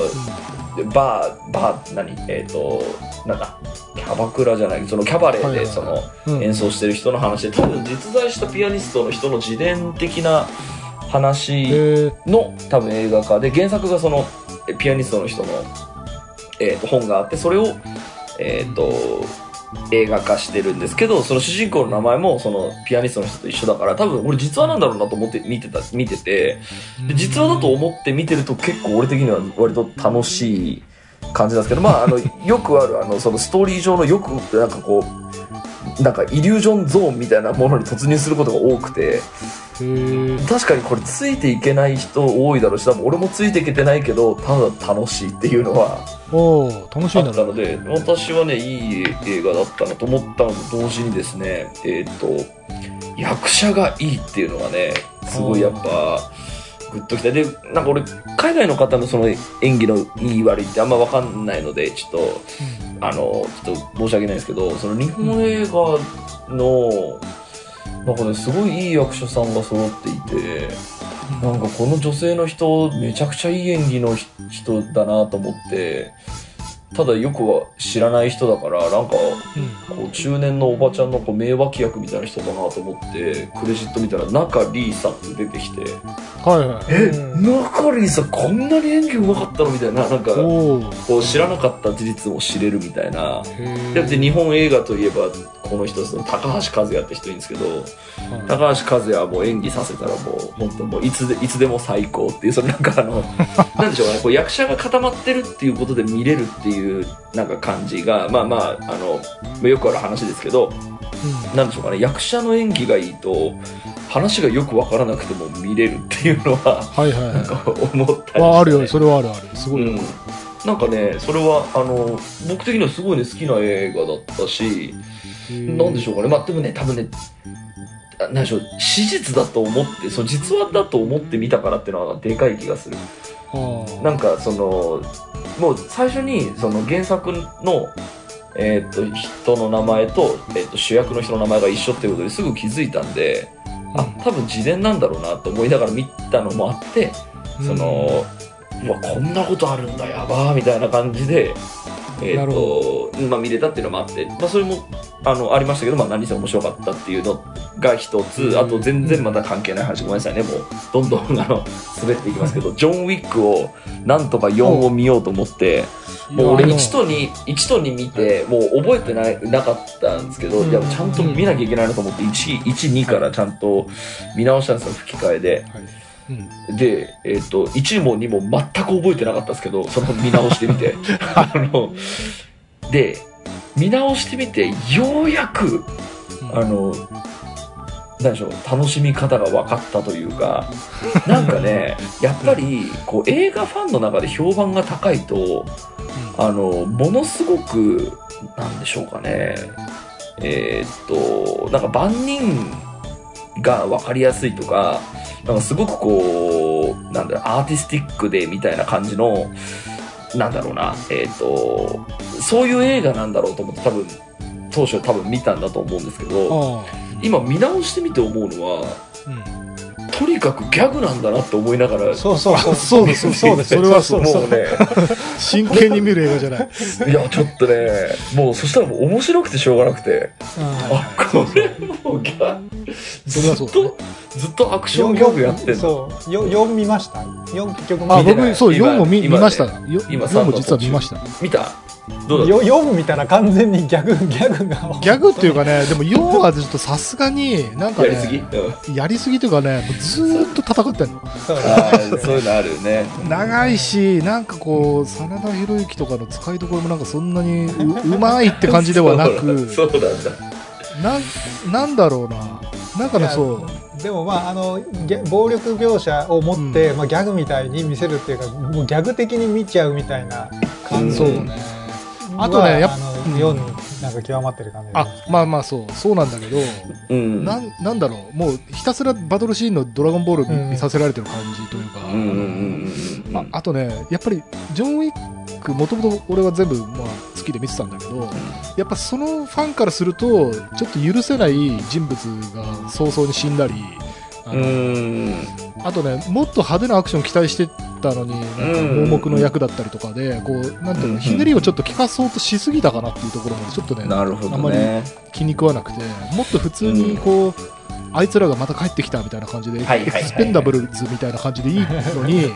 バーバー何？えっ、となんだ？キャバクラじゃないそのキャバレーでそのうん。演奏してる人の話。で多分実在したピアニストの人の自伝的な話の多分映画化で原作がそのえピアニストの人の、えー、と本があってそれを、えー、と映画化してるんですけどその主人公の名前もそのピアニストの人と一緒だから多分俺実話なんだろうなと思って見てた見ててで実話だと思って見てると結構俺的には割と楽しい感じなんですけどまああのよくあるあのそのストーリー上のよくなんかこうなんかイリュージョンゾーンみたいなものに突入することが多くて。確かにこれついていけない人多いだろうし多分俺もついていけてないけどただ楽しいっていうのはおー楽しいったので私はねいい映画だったなと思ったのと同時にですねえっ、と役者がいいっていうのがねすごいやっぱグッときた。でなんか俺海外の方のその演技のいい悪いってあんま分かんないのでちょっとあのちょっと申し訳ないですけどその日本映画のなんかねすごいいい役者さんが揃っていてなんかこの女性の人めちゃくちゃいい演技のひ人だなと思ってただよくは知らない人だからなんかうん。こう中年のおばちゃんのこう名脇役みたいな人だなと思ってクレジット見たら中里依紗って出てきて。はいはい。えうん。中里依紗こんなに演技うまかったのみたいななんかこう知らなかった事実を知れるみたいな。だって日本映画といえばこの人その高橋和也って人いるんですけどはい。高橋和也はもう演技させたらもう本当もういつでいつでも最高っていうそのなんかあの なんでしょうかねこう役者が固まってるっていうことで見れるっていうなんか感じがまあまああのまあよくある話ですけどなんでしょうかね役者の演技がいいと話がよくわからなくても見れるっていうのははいはいはい。なんか思ったりして、ね、ああるよそれはあるある。すごい、うん、なんかねそれはあの僕的にはすごいね好きな映画だったしなんでしょうかね、まあ、でもね、多分ね、あなんでしょう、史実だと思って、その実話だと思って見たからっていうのはでかい気がする。なんか、その、もう最初に、その原作の、えーっと、人の名前と、えーっと、主役の人の名前が一緒っていうことですぐ気づいたんで、あ、多分自伝なんだろうなと思いながら見たのもあって、その、うわ、こんなことあるんだ、やばー、みたいな感じで、えっ、なると、まあ見れたっていうのもあって、まあそれも、あの、ありましたけど、まあ何せ面白かったっていうのが一つ、あと全然また関係ない話、ごめんなさいね、もう、どんどん、あの、滑っていきますけど、ジョン・ウィックを、なんとか4を見ようと思って、もう俺いや1と2、1と2見て、もう覚えてないなかったんですけど、うん。いや、ちゃんと見なきゃいけないなと思って、1、1、2からちゃんと見直したんですよ、吹き替えで。で、えっ、と、1も2も全く覚えてなかったんですけど、その見直してみて。あの、で、見直してみて、ようやく、あの、なんでしょう、楽しみ方が分かったというか、なんかね、やっぱり、こう、映画ファンの中で評判が高いと、あの、ものすごく、なんでしょうかね、えーっと、なんか万人が分かりやすいとか、なんかすごくこう、なんだろう、アーティスティックでみたいな感じの、なんだろうな、えーっと、そういう映画なんだろうと思って多分、当初多分見たんだと思うんですけど、あ今見直してみて思うのは、ーうんとにかくギャグなんだなって思いながら、そうそうそう。そうですそうです。それはそうもうね、真剣に見る映画じゃない。いや、ちょっとね、もうそしたらもう面白くてしょうがなくて、うんあ、これもうギャそれはそうずっと、ずっとアクションギャグやってんの。そう。よ4見ました？4結局あ、見て僕、そう、今4も見見ました。よ今4も実は見ました。見た？どうだっよ4見たら完全にギャグ、ギャグが。ギャグっていうかね、でも4はちょっとさすがに、なんかたやりすぎ、ねう、ん、やりすぎというかね、ずーっと戦ってんの。そうあーそういうのあるよね。長いし、なんかこう、真田広之とかの使いどころもなんかそんなにううまいって感じではなく、そうなんだ。なん、なんだろうな。なんかね、そう。でもまああのギャ暴力描写を持って、まあ、ギャグみたいに見せるっていうかもうギャグ的に見ちゃうみたいな感じそうね。あとねやっぱあの、うん。4なんか極まってる感じあ、まあまあそう、そうなんだけど、うん。なん、なんだろう、もうひたすらバトルシーンのドラゴンボール見,、うん。させられてる感じというか。ああとね、やっぱりジョン・ウィック、もともと俺は全部、まあ、好きで見てたんだけど、やっぱそのファンからすると、ちょっと許せない人物が早々に死んだり、あうのん。あとね、もっと派手なアクション期待してたのに、盲目の役だったりとかで、こう、なんていううん。の、ひねりをちょっと聞かそうとしすぎたかなっていうところまでちょっとね、なるほあんまり。気に食わなくて、もっと普通にこう、あいつらがまた帰ってきたみたいな感じで、エクスペンダブルズみたいな感じでいいのに、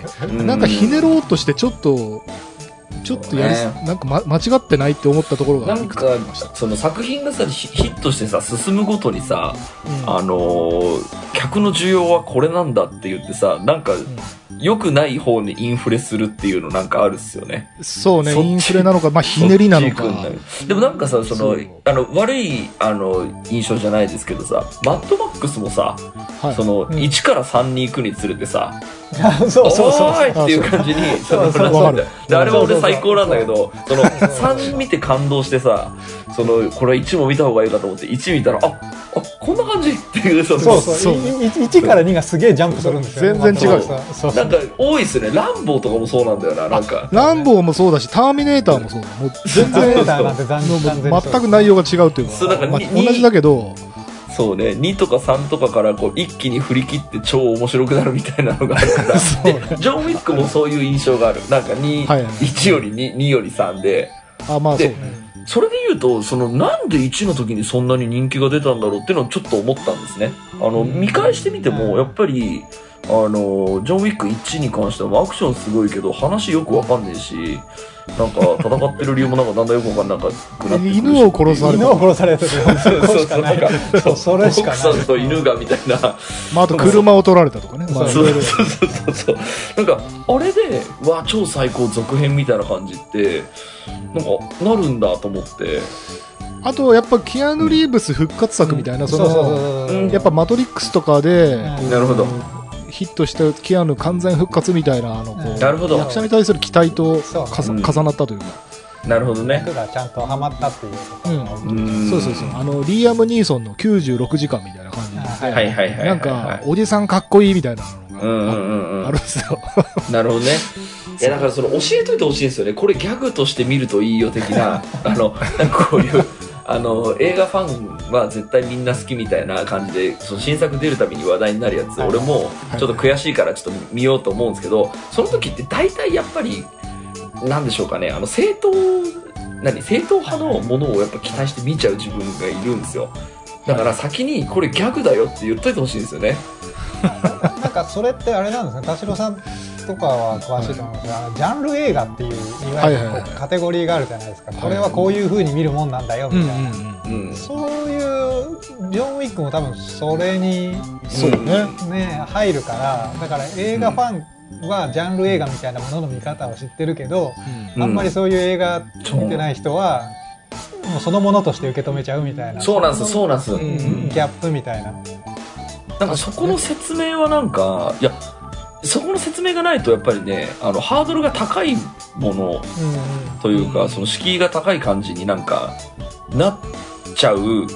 うなんかひねろうとしてちょっと、ちょっとやりね。なんか、ま、間違ってないって思ったところがないんか。その作品がさヒヒットしてさ進むごとにさ、うん。あのー客の需要はこれなんだって言ってさなんか良くない方にインフレするっていうのなんかあるっすよね。そうね、インフレなのか、まあ、ひねりなのか。でもなんかさそのそう。あの悪いあの印象じゃないですけどさマッドマックスもさ、はい。そのん。1から3に行くにつれてさ、そうそうそう。そうおーいっていう感じに、その、そうそう。なんだわかであれは俺そうそうそう。最高なんだけど、その、3見て感動してさ、その、これ1も見た方がいいかと思って、1見たら、あ、あ、こんな感じっていう、そのそうそう。そういい1から2がすげえジャンプするんですよ全然違うそうそうそう。なんか多いっすね。ランボーとかもそうなんだよな、なんか。ランボーもそうだし、ターミネーターもそうだ。もう全然全く内容が違うというか、そうだからまあに同じだけど、そうね、2とか3とかからこう一気に振り切って超面白くなるみたいなのがあるから。そうで、ジョン・ウィックもそういう印象がある。なんか2、はいはい1より2、2より3で。あ、まあそうでね。それで言うと、そのなんで1の時にそんなに人気が出たんだろうっていうのをちょっと思ったんですね。あの、見返してみても、やっぱり、あの、ジョン・ウィック1に関してはアクションすごいけど、話よくわかんねえし、なんか戦ってる理由もなんかだんだんよくわかんなくなってくるし。犬を殺された。犬を殺されてるそそうこそうそう、しかなんいなか、そうそれしかない奥さんと犬がみたいな。まあ、あと車を取られたとかね。まあ、いそう。そうそうそうそう。なんか、あれで、わあ、超最高続編みたいな感じって、なんか、なるんだと思って。あと、やっぱ、キアヌ・リーブス復活作みたいな、その、そうそううんやっぱ、マトリックスとかで、うんなるほど。ヒットしたキアヌ完全復活みたいな、あの、こう、なるほど役者に対する期待と重なったというか。なるほどね。役がちゃんとハマったっていううんそうそうそう。あの、リーアム・ニーソンの96時間みたいな感じで、はいはいはい。なんか、おじさんかっこいいみたいなのがうんうんうんうんあるんですよ。なるほどね。いやだからその教えといてほしいんですよね。これギャグとして見るといいよ的な、あの、こういう、あの、映画ファンは絶対みんな好きみたいな感じで、その新作出るたびに話題になるやつ、はい俺もちょっと悔しいからちょっと見ようと思うんですけど、その時って大体やっぱり、なんでしょうかね、あの、正当、何、正当派のものをやっぱ期待して見ちゃう自分がいるんですよ。だから先にこれギャグだよって言っといてほしいんですよね。なんかそれってあれなんですね田代さんとかは詳しいと思うんですが、ジャンル映画っていういわゆるカテゴリーがあるじゃないですか、いこれはこういう風に見るもんなんだよみたいな、うん。そういうジョン・ウィックも多分それにそうね。ね入るからだから映画ファンはジャンル映画みたいなものの見方を知ってるけど、うんあんまりそういう映画見てない人はもうそのものとして受け止めちゃうみたいなそうなんです、そうなんです。うんギャップみたいな。なんかそこの説明はなんか、いや、そこの説明がないとやっぱりね、あの、ハードルが高いものというか、その敷居が高い感じになんか、なっちゃう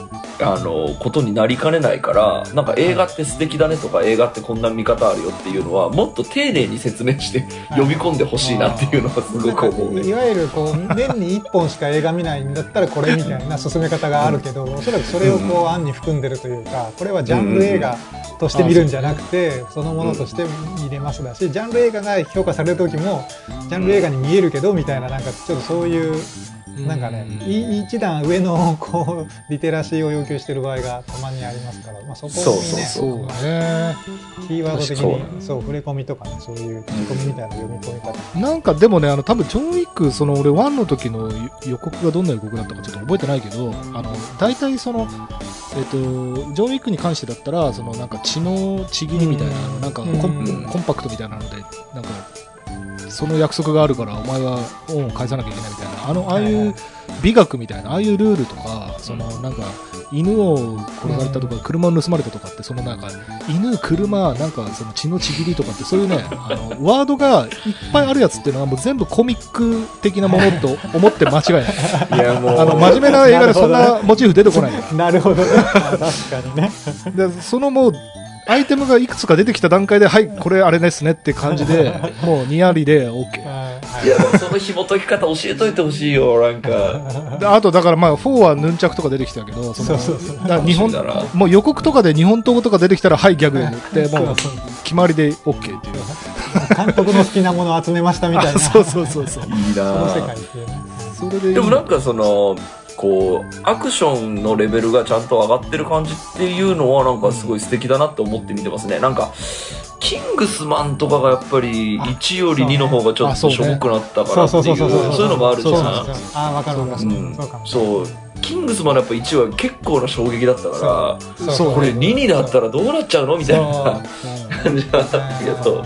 あの、ことになりかねないから、なんか映画って素敵だねとか、映画ってこんな見方あるよっていうのは、もっと丁寧に説明して呼び込んでほしいなっていうのはすごく思う。ね。いわゆるこう年に1本しか映画見ないんだったらこれみたいな進め方があるけどおそらくそれをこう案に含んでるというかこれはジャンル映画として見るんじゃなくてそのものとして見れますだしジャンル映画が評価される時もジャンル映画に見えるけどみたいななんかちょっとそういうなんかねい一段上のこうリテラシーを要求してる場合がたまにありますから、まあ、そこにねそうそうそう。だね。キーワード的にそう触れ込みとかねそういう書き込みみたいな読み込み方。なんかでもね、あの、多分ジョン・ウィック、その俺1の時の予告がどんな予告だったかちょっと覚えてないけど、あの、大体その、えっ、と、ジョン・ウィックに関してだったら、そのなんか血のちぎりみたいな、うん。なんかコン,、うん。コンパクトみたいなので、なんか、その約束があるからお前は恩を返さなきゃいけないみたいな、あの、ああいう美学みたいな、ああいうルールとか、そのなんか、犬を殺されたとか、車を盗まれたとかって、そのなんか、犬、車、なんかその血のちぎりとかって、そういうね、あの、ワードがいっぱいあるやつっていうのはもう全部コミック的なものと 思って間違いない。いや、もう、あの、真面目な映画でそんなモチーフ出てこないなるほどね。あ確かにね。で、そのもう、アイテムがいくつか出てきた段階で、はい、これあれですねって感じで、もうニヤリで OK。はいいや、その紐解き方教えといてほしいよ、なんか。であと、だからまあ、4はヌンチャクとか出てきたけど、その、そうそうそうだから日本もう予告とかで日本刀とか出てきたら、はい、ギャグで 言って、もう決まりで OK っていう。監督の好きなものを集めましたみたいなあ そうそうそうそう。いいそのな世界っていうねそれでいいでもなんかその、こう、アクションのレベルがちゃんと上がってる感じっていうのはなんかすごい素敵だなって思って見てますね。なんか、キングスマンとかがやっぱり1より2の方がちょっとしょぼくなったからっていう、そういうのもあるじそうゃん。なんですよああ分かる分かる。うん。そう。キングスマンのやっぱ1は結構な衝撃だったから、そうこれ2になったらどうなっちゃうのみたいな感じだったけど、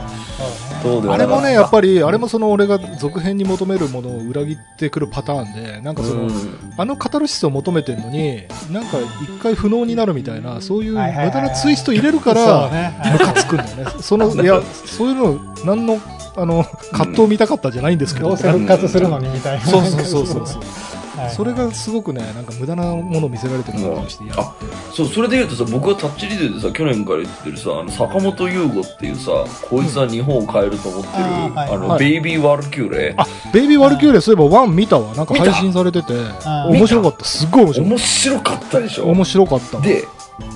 あれもね、やっぱり、あれもその俺が続編に求めるものを裏切ってくるパターンで、なんかその、うん。あのカタルシスを求めてるのに、なんか一回不能になるみたいな、そういう無駄なツイスト入れるから、ね。ムカつくんだよね。その、いや、そういうの、なんの、あの、葛藤見たかったじゃないんですけど、どうせ復活するのにみたいな。そうそうそうそうそう。はいそれがすごくね、なんか無駄なものを見せられてる感じがして嫌あそう、それで言うとさ、僕はタッチリレーでさ、去年から言ってるさ、あの、坂本優吾っていうさ、こいつは日本を変えると思ってる、あの、はいベイビー・ワルキューレ。あ、ベイビー・ワルキューレ、そういえばワン見たわ。なんか配信されてて、あ面白かった。すっごい面白い。面白かったでしょ面白かった。で、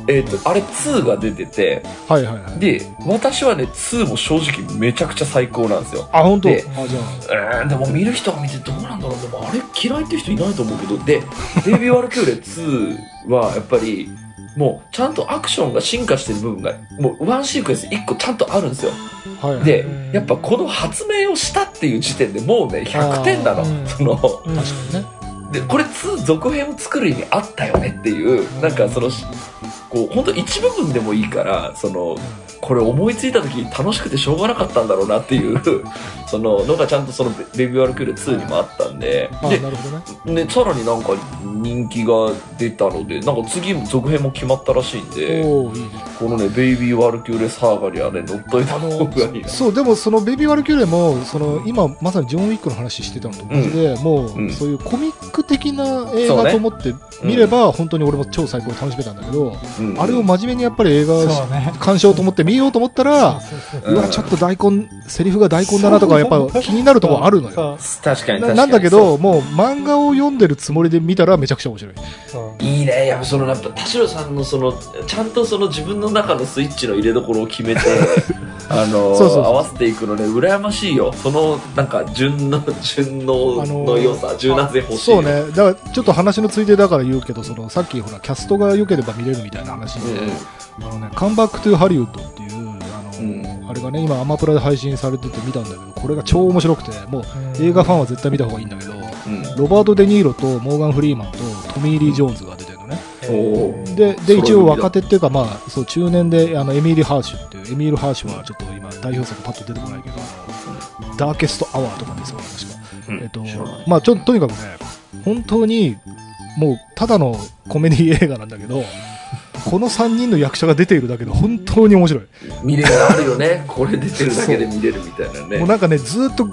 えっ、と、あれ2が出てて、はいはいはい。で、私はね、2も正直めちゃくちゃ最高なんですよ。あ、本当？あ、でじゃえー、でも見る人が見てどうなんだろうでもあれ嫌いって人いないと思うけどで「ベイビー・ワルキューレ2」はやっぱりもうちゃんとアクションが進化してる部分がもうワンシークエンス1個ちゃんとあるんですよあ、はいはい。でうんやっぱこの発明をしたっていう時点でもうね100点なのあーそのうん確かにね。でこれ2続編を作る意味あったよねっていうなんかそのこう本当一部分でもいいからそのこれ思いついた時楽しくてしょうがなかったんだろうなっていう そののがちゃんとそのベベビー・ワルキューレ2にもあったんで。あ、でさらになんか人気が出たのでなんか次も続編も決まったらしいんで。このねベイビー・ワルキューレサーガにはね乗っといたのがいいな。そう、でもそのベイビー・ワルキューレも、その今まさにジョン・ウィックの話してたのと同じで、もうん。うそういうコミック的な映画と思って見れば、本当に俺も超最高に楽しめたんだけど、うん。あれを真面目にやっぱり映画鑑賞と思って見ようと思ったら、そうわ、ちょっと大根、セリフが大根だなとか、やっぱ気になるところあるのよ。確かに確かに。ななんだけど、もう漫画を読んでるつもりで見たらめちゃくちゃ面白い。いいね。やっぱそのやっぱ田代さんのそのちゃんとその自分の中のスイッチの入れどころを決めて あのそうそうそう。合わせていくのね。羨ましいよ。そのなんか順の順応あのの良さ、柔軟性欲しいよ。そうね。だから、ちょっと話のついでだから言うけど、その、さっきほら、キャストが良ければ見れるみたいな話。で、あのね、カンバックトゥハリウッドっていう、あの、うん。あれがね、今アマプラで配信されてて見たんだけど、これが超面白くて、もう映画ファンは絶対見た方がいいんだけど、うん。ロバート・デ・ニーロとモーガン・フリーマンとトミー・リー・ジョーンズが出てるのね。で、で、一応若手っていうか、まあ、そう、中年で、あの、エミール・ハーシュっていう、エミール・ハーシュはちょっと今、代表作パッと出てこないけど、ダーケスト・アワーとかですよ、確か。うん。えっとまあ、ちょ、とにかくね、本当に、もう、ただのコメディ映画なんだけど、この3人の役者が出ているだけで本当に面白い。見れるあるよね これ出てるだけで見れるみたいなねもうなんかね、ずーっと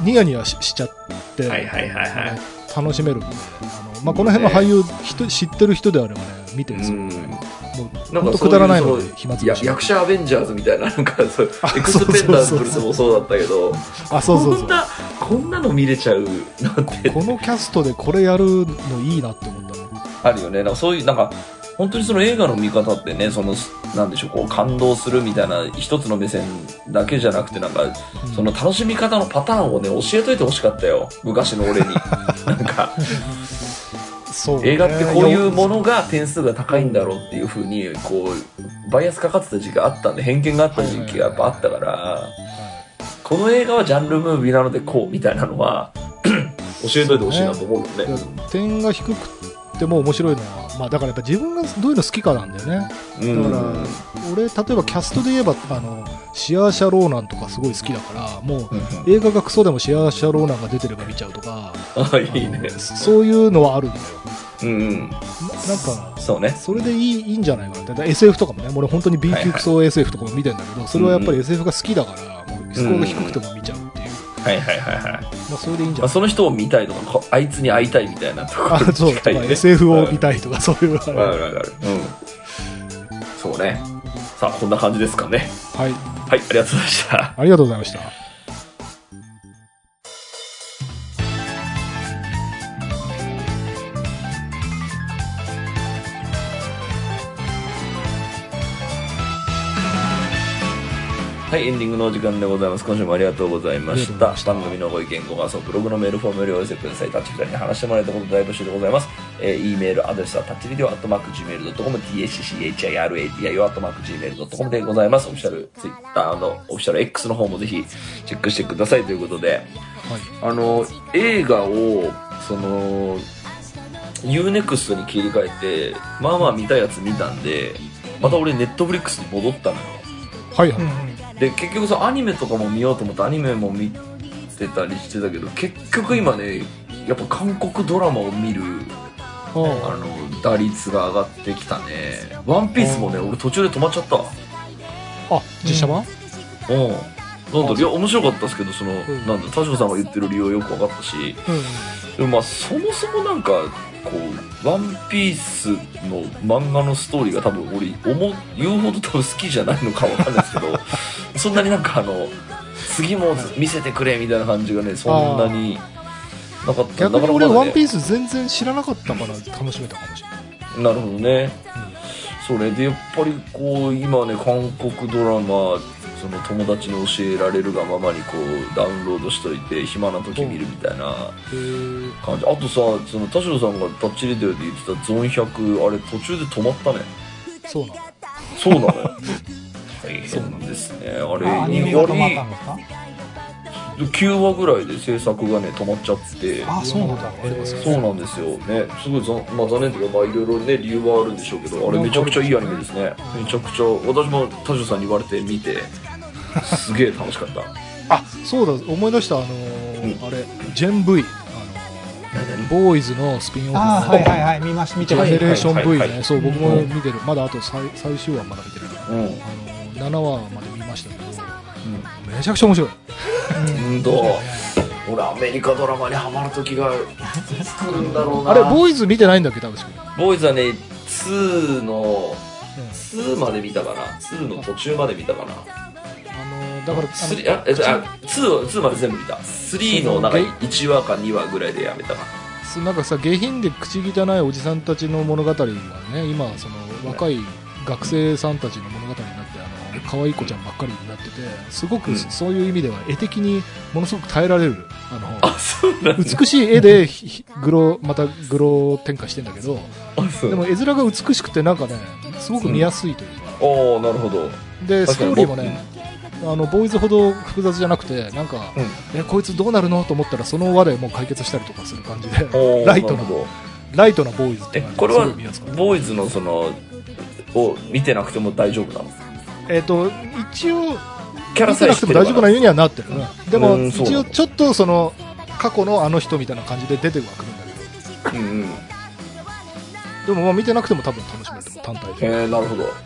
ニヤニヤししちゃって、はいはいはいはい楽しめるあのまあ、この辺の俳優、人知ってる人であればね、見てるんですよ。うんもうなんかほんとくだらないので暇つぶし。役者アベンジャーズみたいな、なんかそう あエクスペンダーブルスもそうだったけど、あ、そうそうそこんな、こんなの見れちゃうなんてう。このキャストでこれやるのいいなって思ったね。あるよね。なんかそういう、なんか、本当にその映画の見方ってね、その、なんでしょう、こう、感動するみたいな一つの目線だけじゃなくて、なんか、うんその楽しみ方のパターンをね、教えといてほしかったよ。昔の俺に。なんか、そうね映画ってこういうものが点数が高いんだろうっていう風に、こう、バイアスかかってた時期があったんで、偏見があった時期がやっぱあったから、この映画はジャンルムービーなのでこうみたいなのは、教えといてほしいなと思うよね。点が低くても面白いのは、まあ、だからやっぱ自分がどういうの好きかなんだよね。うんだから、俺、例えばキャストで言えば、あの、シアーシャ・ローナンとかすごい好きだから、もう、うん映画がクソでもシアーシャ・ローナンが出てれば見ちゃうとか、あ、いいね。そういうのはあるんだよ。うんうん。ななんか、そうね。それでいいいいんじゃないかなって。SF とかもね、俺本当に B 級クソ SF とかも見てんだけど、それはやっぱり SF が好きだから、もうスコアが低くても見ちゃうっていう。はいはいはいはい。まあ、それでいいんじまあ、ゃない？その人を見たいとか、こあいつに会いたいみたいなところあ、そう、近いね SF を見たいとか、そういうあれ。わかるわかる。うん。そうね。さあ、こんな感じですかね。はい。はい、ありがとうございました。ありがとうございました。はい、エンディングのお時間でございます。今週もありがとうございました。番組のご意見、ご感想、ブログのメールフォームよりお寄せください。タッチ2人に話してもらえたこと大募集でございます。えー、e メールアドレスはタッチリディオアットマーク Gmail.com、tacchiradio アットマーク Gmail.com でございます。オフィシャルツイッターの、オフィシャル X の方もぜひチェックしてくださいということで、はい。あの、映画を、その、UNEXT に切り替えて、まあまあ見たやつ見たんで、また俺ネットフリックスに戻ったのよ。はいはい。うんうんで結局さアニメとかも見ようと思ってアニメも見てたりしてたけど結局今ねやっぱ韓国ドラマを見るああの打率が上がってきたね「ワンピースもね俺途中で止まっちゃったあ、実写版？うん。なんだいや面白かったですけどその、ん。なんだ田代さんが言ってる理由はよく分かったし。うん。でもまあそもそもなんかこう「ワンピースの漫画のストーリーが多分俺思う言うほど多分好きじゃないのかわかんないですけど そんなになんかあの次も見せてくれみたいな感じがねそんなになかった。逆に俺、ワンピーース全然知らなかったから楽しめたかもしれない。スなるほどね。それでやっぱりこう今ね韓国ドラマその友達に教えられるがままにこうダウンロードしといて暇な時見るみたいな感じ。あとさその田代さんがタッチレディオで言ってたゾン100あれ途中で止まったね。そうなの。そうなの。よ大変ですね。あれあアニメ意が止まっ外たんですか？9話ぐらいで制作がね止まっちゃって。あそうなんだ。そうなんですよ。ねすごいざ、まあ、残念というかまあいろいろね理由はあるんでしょうけどあれめちゃくちゃいいアニメですね。めちゃくちゃ私も田代さんに言われて見てすげえ楽しかった。あ、そうだ、思い出した、あのーうあれ、ジェン V、あのーボーイズのスピンオフはいはいはい見まし見てジェましネレーションはい V はいはい。ね、そう、僕も見てる。まだあと最最終話まだ見てる。うん。あのー7話まで見ましたけど、めちゃくちゃ面白い。うん。と俺アメリカドラマにハマる時が来るんだろうな。あれ、ボーイズ見てないんだっけ、確かボーイズはね2のに。うん。2まで見たかな。2の途中まで見たかな。あのーだから、スリあえあ 2, 2まで全部見た。3のなんか1話か2話ぐらいでやめたかな。んかさ下品で口汚いおじさんたちの物語がね今その若い学生さんたちの物語になってあの可愛い子ちゃんばっかりになっててすごくうん。そういう意味では絵的にものすごく耐えられるあの美しい絵でグロまたグロ展開してんだけどでも絵面が美しくてなんかねすごく見やすいというか、おおなるほど。でストーリーもねあのボーイズほど複雑じゃなくてなんか、うん。えこいつどうなるの？と思ったらその輪でもう解決したりとかする感じで。ライトなライトなボーイズってこれはボーイズのそのを見てなくても大丈夫なの？えっ、と一応キャラ見てなくても大丈夫なようにはなってるねでも一応ちょっとその過去のあの人みたいな感じで出てはくるんだけど。うんうん。でもまあ見てなくても多分楽しめる単体で。へえなるほど。ちょっと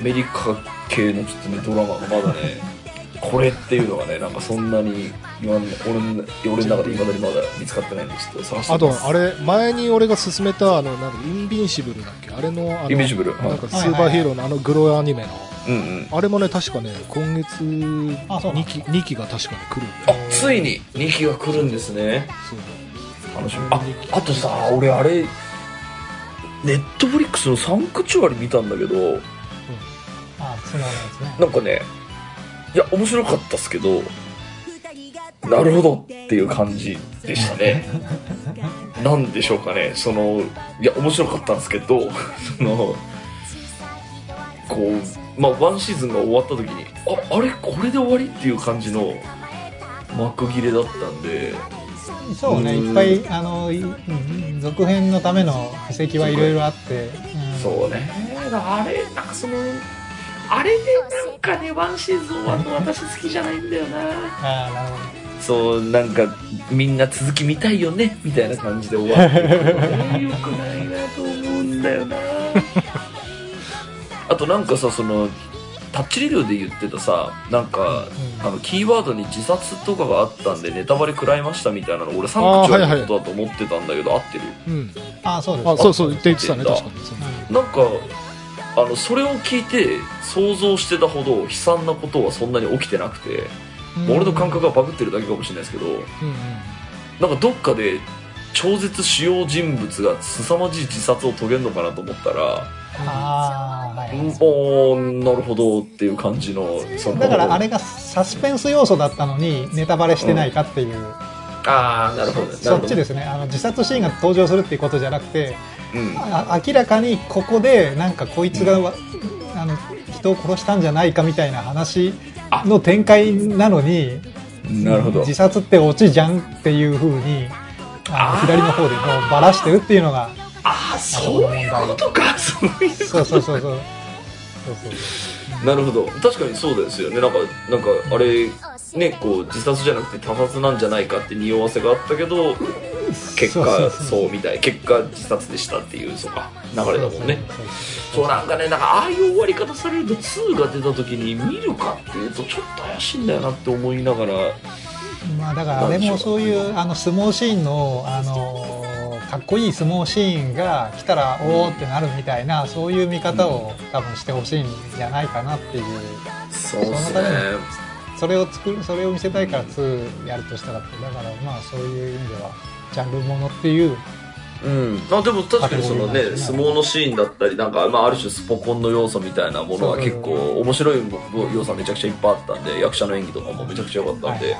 アメリカ系のちょっとねドラマがまだねこれっていうのがねなんかそんなに今俺の俺の中でいまだにまだ見つかってないんでちょっと探してあとあれ前に俺が勧めたあのなんかインビンシブルだっけ？あれのあのインビンシブル？はい。なんかスーパーヒーローのあのグロアニメの。うんうん。あれもね確かね今月あそうな2ん期二期が確かに来るんあでついに2期が来るんですね。そう。楽しみ。ああとさ俺あれネットフリックスのサンクチュアリ見たんだけどなんかねいや面白かったっすけどなるほどっていう感じでしたね。なんでしょうかね。そのいや面白かったんですけどそのこうまあワンシーズンが終わった時にああれ？これで終わりっていう感じの幕切れだったんで。そうねうん。いっぱいあの続編のための布石はいろいろあって、うん。そうね。あれなんかそのあれでなんかねワンシーズン終わるの私好きじゃないんだよな。ああなるほどそうなんかみんな続き見たいよねみたいな感じで終わってる。よくないなと思うんだよな。あとなんかさそのタッチリレーで言ってたさなんか、うん。あのキーワードに自殺とかがあったんでネタバレ食らいましたみたいなの俺サンクチュアリのことだと思ってたんだけど、合ってる？うん。ああそうです。あそうそう言って言ってたね確かに。そうなんかあのそれを聞いて想像してたほど悲惨なことはそんなに起きてなくて、うん。俺の感覚がバグってるだけかもしれないですけどうんうんなんかどっかで超絶主要人物が凄まじい自殺を遂げるのかなと思ったら、あおーなるほどっていう感じのだからあれがサスペンス要素だったのにネタバレしてないかっていう、ああなるほど。ねそっちですすね。あの自殺シーンが登場するっていうことじゃなくてうん。あ明らかにここでなんかこいつがわ、あの人を殺したんじゃないかみたいな話の展開なのになるほど。自殺ってオチじゃんっていうふうにあの左の方でもうバラしてるっていうのがああそういうことか。そういうそうそうそう。そうそうそう。なるほど。確かにそうですよね。なんかなんかあれねこう自殺じゃなくて他殺なんじゃないかって匂わせがあったけど結果そうみたい。結果自殺でしたっていうそうか。流れだもんね。そうなんかねなんかああいう終わり方されると2が出た時に見るかっていうとちょっと怪しいんだよなって思いながら。まあだからあれもそういうあの相撲シーンのあのかっこいい相撲シーンが来たらおおってなるみたいなそういう見方を多分してほしいんじゃないかなっていう。そうですね。そのためにそれを作るそれを見せたいから2やるとしたらだからまあそういう意味ではジャンルものっていう。うん、あでも確かにそのね相撲のシーンだったりなんか、まあ、ある種スポコンの要素みたいなものは結構面白い要素はめちゃくちゃいっぱいあったんで役者の演技とかもめちゃくちゃ良かったんで、は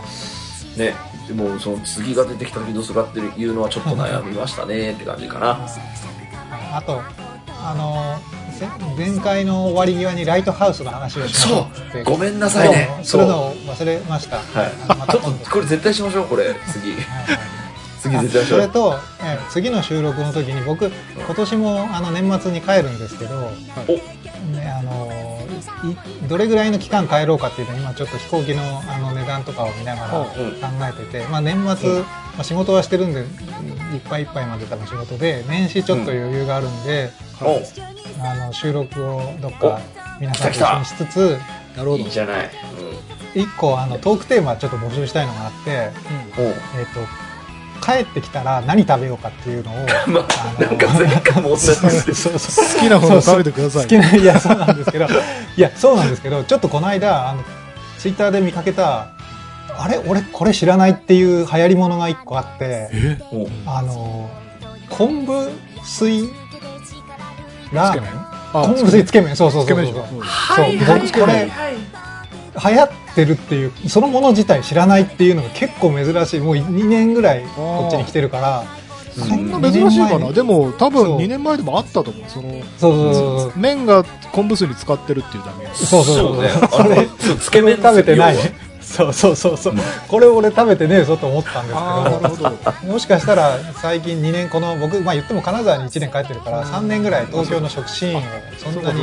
い。ね。でもその次が出てきた時どうするかっていうのはちょっと悩みましたねって感じかな。あとあのせ前回の終わり際にライトハウスの話をしましょうごめんなさいね。そう。するのを忘れました。はい。あまた ちょっと今度これ絶対しましょうこれ。次。はいはい次それと、えー次の収録の時に僕今年もあの年末に帰るんですけど、ねあのいどれぐらいの期間帰ろうかっていうのを今ちょっと飛行機のあの値段とかを見ながら考う。んえてて、まあ、年末、まあ、仕事はしてるんでいっぱいいっぱいまで多分仕事で年始ちょっと余裕があるんで、おあの収録をどっか皆さんと一緒にしつつなるほど。いいじゃない、一個あのトークテーマちょっと募集したいのがあって、うん、えっと帰ってきたら何食べようかっていうのを まあなんか前回も同じ そうで好きなものを食べてください。好きないやそうなんですけどいやそうなんですけどちょっとこの間あのツイッターで見かけたあれ俺これ知らないっていう流行りものが一個あってあの昆布水ラーメン？あ昆布水つけ麺。そうそうそうそう。麺でしょ？はいそう。僕これ流行ってるっていうそのもの自体知らないっていうのが結構珍しい。もう2年ぐらいこっちに来てるから。そんな珍しいかなでも多分そう。2年前でもあったと思う。そのそうそうそうそう。麺が昆布水に使ってるっていうだけ。そうそうそうねあのそう。つけ麺食べてない。そうそうそうそう、うん。これ俺食べてねえぞと思ったんですけど。もしかしたら最近2年この僕まあ言っても金沢に1年帰ってるから3年ぐらい東京の食シーンをそんなに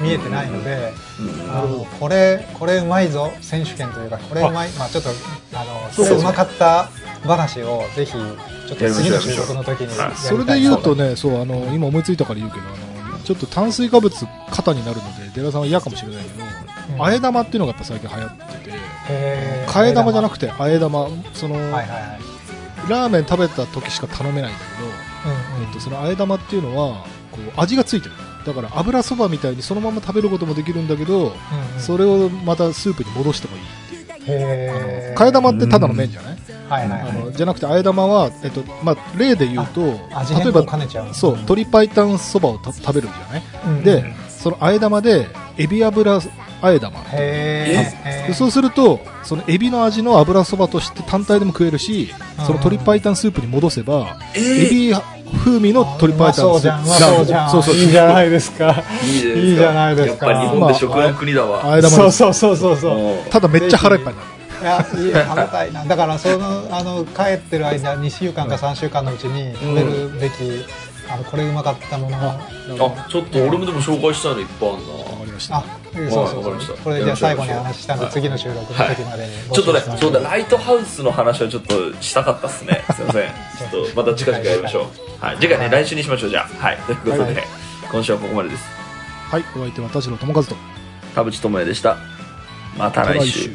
見えてないのでうん。あのこれこれうまいぞ選手権というかこれうまいまあちょっとあのそうこれうまかった話をぜひちょっと次の収録の時にやりたいなそれで言うとねそうあの今思いついたから言うけどあのちょっと炭水化物肩になるので、デラさんは嫌かもしれないけど、うん。あえ玉っていうのがやっぱ最近流行ってて、替え玉じゃなくてあえ玉、その、はいはいはい。ラーメン食べた時しか頼めないんだけど、うんうん。えっと、そのあえ玉っていうのは、こう、味がついてる。だから油そばみたいにそのまま食べることもできるんだけど、うんうん。それをまたスープに戻してもいいっていう。替え玉ってただの麺じゃない、はいはいはい。あのじゃなくてあえ玉は、えっとまあ、例で言うと例えば。そう鶏白湯そばをた食べるじゃない、うんでそのあえ玉でエビ油あえ玉。そうするとそのエビの味の油そばとして単体でも食えるしうん。その鶏白湯スープに戻せばえエビ風味の鶏白湯そうじゃん、そうじゃん。そうそう。いいじゃないですか。いいですか。いいじゃないですか。やっぱ日本で食の国だわ。あそうそうそうそうそう。うん。ただめっちゃ腹いっぱいになるいや、いい食べたいな。だから、その、あの、帰ってる間、2週間か3週間のうちに食べるべき、あの、これうまかったものあ、ちょっと俺もでも紹介したいのいっぱいあるわかりましあた、そうそうそうわかりましたこれじゃあ最後に話したんで、はい次の収録の時までにちょっとねそうだ、ライトハウスの話はちょっとしたかったっすね。すいません。ちょっとまた近々やりましょう。はい。次回ね、来週にしましょう、じゃあ。はい。ということはいで、今週はここまでです。はいお相手は田代智和と田淵智也でした。また。来週